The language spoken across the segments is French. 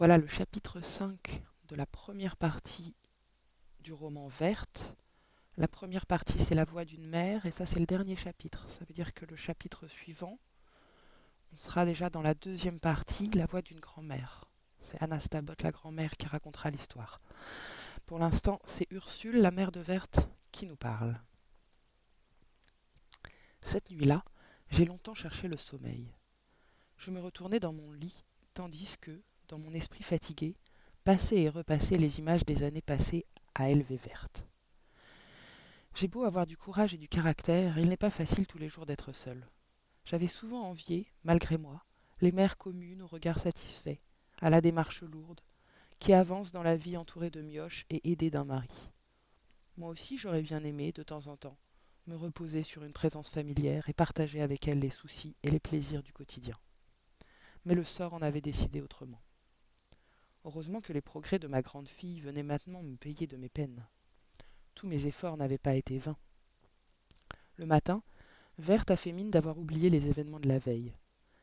Voilà le chapitre 5 de la première partie du roman Verte. La première partie, c'est la voix d'une mère, et ça, c'est le dernier chapitre. Ça veut dire que le chapitre suivant, on sera déjà dans la deuxième partie, la voix d'une grand-mère. C'est Anastabot, la grand-mère, qui racontera l'histoire. Pour l'instant, c'est Ursule, la mère de Verte, qui nous parle. Cette nuit-là, j'ai longtemps cherché le sommeil. Je me retournais dans mon lit, tandis que, dans mon esprit fatigué, passaient et repassaient les images des années passées à élever verte. J'ai beau avoir du courage et du caractère, il n'est pas facile tous les jours d'être seul. J'avais souvent envié, malgré moi, les mères communes au regard satisfait, à la démarche lourde, qui avancent dans la vie entourées de mioches et aidées d'un mari. Moi aussi j'aurais bien aimé, de temps en temps, me reposer sur une présence familière et partager avec elle les soucis et les plaisirs du quotidien. Mais le sort en avait décidé autrement. Heureusement que les progrès de ma grande fille venaient maintenant me payer de mes peines. Tous mes efforts n'avaient pas été vains. Le matin, Verte a fait mine d'avoir oublié les événements de la veille.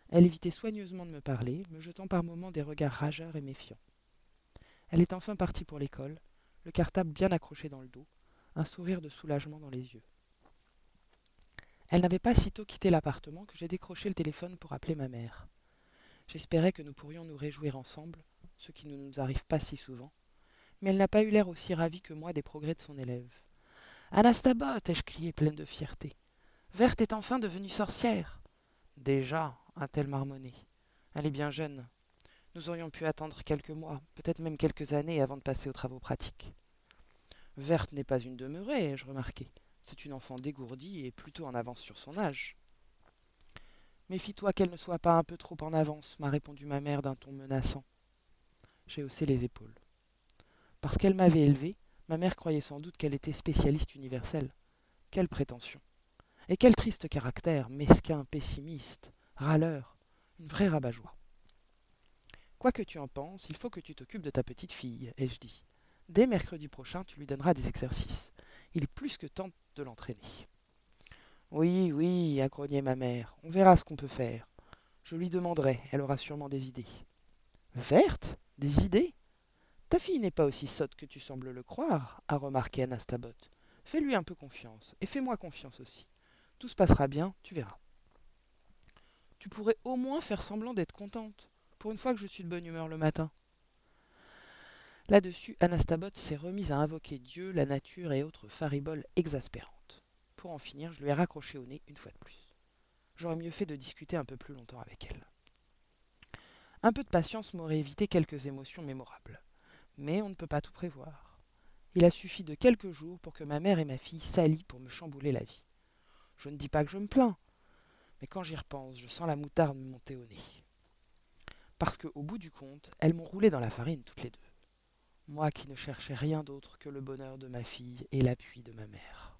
Elle évitait soigneusement de me parler, me jetant par moments des regards rageurs et méfiants. Elle est enfin partie pour l'école, le cartable bien accroché dans le dos, un sourire de soulagement dans les yeux. Elle n'avait pas sitôt quitté l'appartement que j'ai décroché le téléphone pour appeler ma mère. J'espérais que nous pourrions nous réjouir ensemble, ce qui ne nous arrive pas si souvent, mais elle n'a pas eu l'air aussi ravie que moi des progrès de son élève. Anastabot ai-je crié pleine de fierté. Verte est enfin devenue sorcière. Déjà, a-t-elle. Elle est bien jeune. Nous aurions pu attendre quelques mois, peut-être même quelques années avant de passer aux travaux pratiques. Verte n'est pas une demeurée, ai-je remarqué. C'est une enfant dégourdie et plutôt en avance sur son âge. Méfie-toi qu'elle ne soit pas un peu trop en avance, m'a répondu ma mère d'un ton menaçant. J'ai haussé les épaules. Parce qu'elle m'avait élevé, ma mère croyait sans doute qu'elle était spécialiste universelle. Quelle prétention. Et quel triste caractère, mesquin, pessimiste, râleur, une vraie rabat-joie. Quoi que tu en penses, il faut que tu t'occupes de ta petite fille, ai-je dit. Dès mercredi prochain, tu lui donneras des exercices. Il est plus que temps de l'entraîner. Oui, oui, a ma mère, on verra ce qu'on peut faire. Je lui demanderai, elle aura sûrement des idées. Verte Des idées Ta fille n'est pas aussi sotte que tu sembles le croire, a remarqué Anastabot. Fais-lui un peu confiance, et fais-moi confiance aussi. Tout se passera bien, tu verras. Tu pourrais au moins faire semblant d'être contente, pour une fois que je suis de bonne humeur le matin. Là-dessus, Anastabot s'est remise à invoquer Dieu, la nature et autres fariboles exaspérantes. Pour en finir, je lui ai raccroché au nez une fois de plus. J'aurais mieux fait de discuter un peu plus longtemps avec elle. Un peu de patience m'aurait évité quelques émotions mémorables. Mais on ne peut pas tout prévoir. Il a suffi de quelques jours pour que ma mère et ma fille s'allient pour me chambouler la vie. Je ne dis pas que je me plains, mais quand j'y repense, je sens la moutarde me monter au nez. Parce qu'au bout du compte, elles m'ont roulé dans la farine toutes les deux. Moi qui ne cherchais rien d'autre que le bonheur de ma fille et l'appui de ma mère.